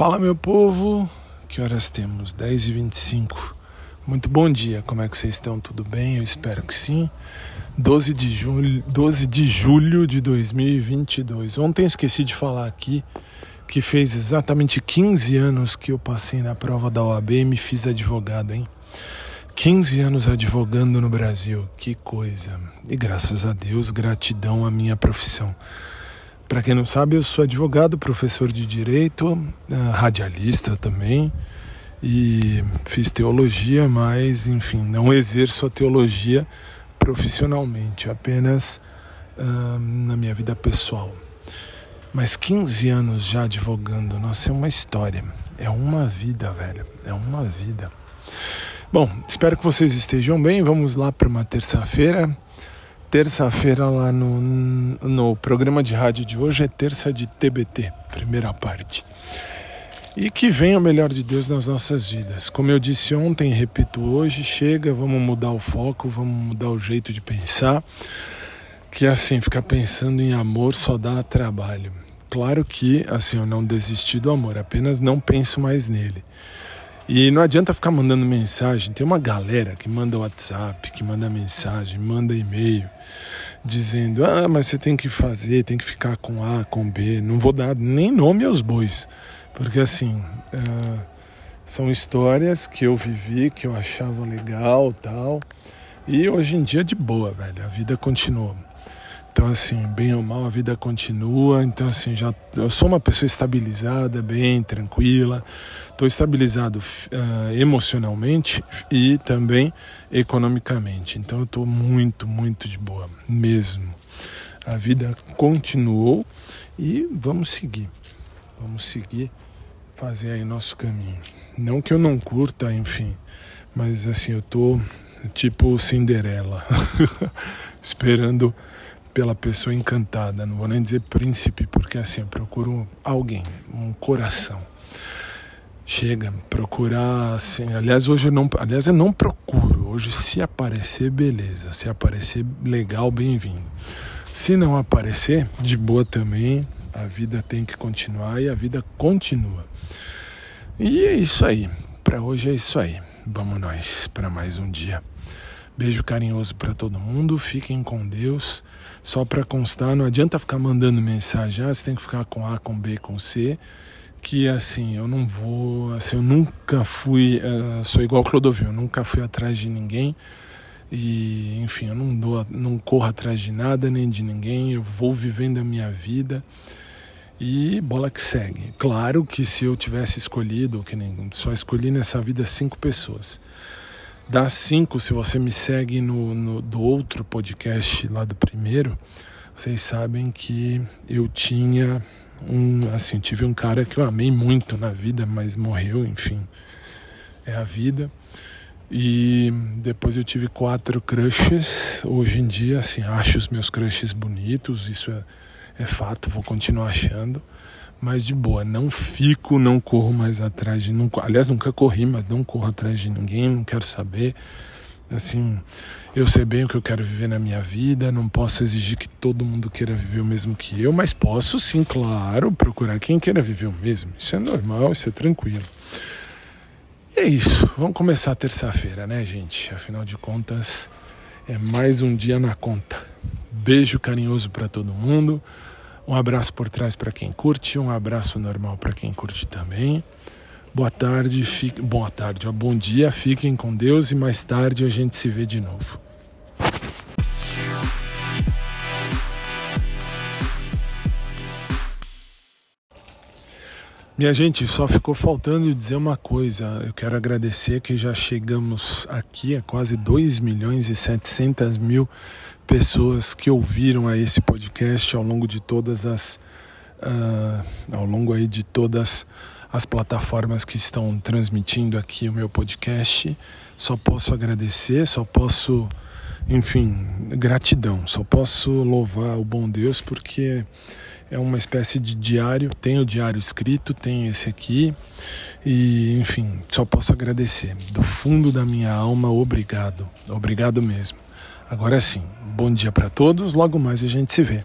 Fala meu povo, que horas temos? 10 e 25 Muito bom dia, como é que vocês estão? Tudo bem? Eu espero que sim. 12 de julho, 12 de, julho de 2022. Ontem esqueci de falar aqui que fez exatamente 15 anos que eu passei na prova da OAB e me fiz advogado, hein? 15 anos advogando no Brasil, que coisa. E graças a Deus, gratidão à minha profissão. Para quem não sabe, eu sou advogado, professor de direito, eh, radialista também e fiz teologia, mas enfim, não exerço a teologia profissionalmente, apenas uh, na minha vida pessoal. Mas 15 anos já advogando, nossa, é uma história, é uma vida, velho, é uma vida. Bom, espero que vocês estejam bem. Vamos lá para uma terça-feira terça-feira lá no, no programa de rádio de hoje é terça de TBT, primeira parte. E que venha o melhor de Deus nas nossas vidas. Como eu disse ontem, repito hoje, chega, vamos mudar o foco, vamos mudar o jeito de pensar. Que assim, ficar pensando em amor só dá trabalho. Claro que assim, eu não desisti do amor, apenas não penso mais nele. E não adianta ficar mandando mensagem. Tem uma galera que manda WhatsApp, que manda mensagem, manda e-mail, dizendo: ah, mas você tem que fazer, tem que ficar com A, com B. Não vou dar nem nome aos bois, porque assim. Uh, são histórias que eu vivi, que eu achava legal tal. E hoje em dia, de boa, velho. A vida continua. Então, assim, bem ou mal, a vida continua. Então, assim, já eu sou uma pessoa estabilizada, bem, tranquila. Estou estabilizado uh, emocionalmente e também economicamente. Então, eu estou muito, muito de boa, mesmo. A vida continuou e vamos seguir. Vamos seguir, fazer aí nosso caminho. Não que eu não curta, enfim, mas assim, eu tô tipo Cinderela, esperando pela pessoa encantada. Não vou nem dizer príncipe, porque assim, eu procuro alguém, um coração. Chega, procurar assim. Aliás, hoje eu não, aliás, eu não procuro. Hoje, se aparecer, beleza. Se aparecer, legal, bem-vindo. Se não aparecer, de boa também. A vida tem que continuar e a vida continua. E é isso aí. Para hoje é isso aí. Vamos nós para mais um dia. Beijo carinhoso para todo mundo. Fiquem com Deus. Só para constar, não adianta ficar mandando mensagem. Ah, você tem que ficar com A, com B, com C. Que assim, eu não vou. Assim, eu nunca fui. Uh, sou igual Clodovil, eu nunca fui atrás de ninguém. E, enfim, eu não, dou, não corro atrás de nada nem de ninguém. Eu vou vivendo a minha vida. E bola que segue. Claro que se eu tivesse escolhido, que nem só escolhi nessa vida cinco pessoas das cinco, se você me segue no, no, do outro podcast lá do primeiro, vocês sabem que eu tinha um, assim, tive um cara que eu amei muito na vida, mas morreu, enfim, é a vida. E depois eu tive quatro crushes. Hoje em dia, assim, acho os meus crushes bonitos, isso é, é fato, vou continuar achando mas de boa, não fico, não corro mais atrás de. Aliás, nunca corri, mas não corro atrás de ninguém, não quero saber. Assim, eu sei bem o que eu quero viver na minha vida, não posso exigir que todo mundo queira viver o mesmo que eu, mas posso sim, claro, procurar quem queira viver o mesmo. Isso é normal, isso é tranquilo. E é isso, vamos começar terça-feira, né, gente? Afinal de contas, é mais um dia na conta. Beijo carinhoso para todo mundo. Um abraço por trás para quem curte, um abraço normal para quem curte também. Boa tarde, fique... boa tarde, ó, bom dia, fiquem com Deus e mais tarde a gente se vê de novo. Minha gente, só ficou faltando dizer uma coisa. Eu quero agradecer que já chegamos aqui a quase 2 milhões e 700 mil pessoas que ouviram a esse podcast ao longo de todas as uh, ao longo aí de todas as plataformas que estão transmitindo aqui o meu podcast. Só posso agradecer, só posso, enfim, gratidão. Só posso louvar o bom Deus porque é uma espécie de diário. Tem o diário escrito, tem esse aqui e, enfim, só posso agradecer do fundo da minha alma. Obrigado, obrigado mesmo. Agora sim, bom dia para todos. Logo mais a gente se vê.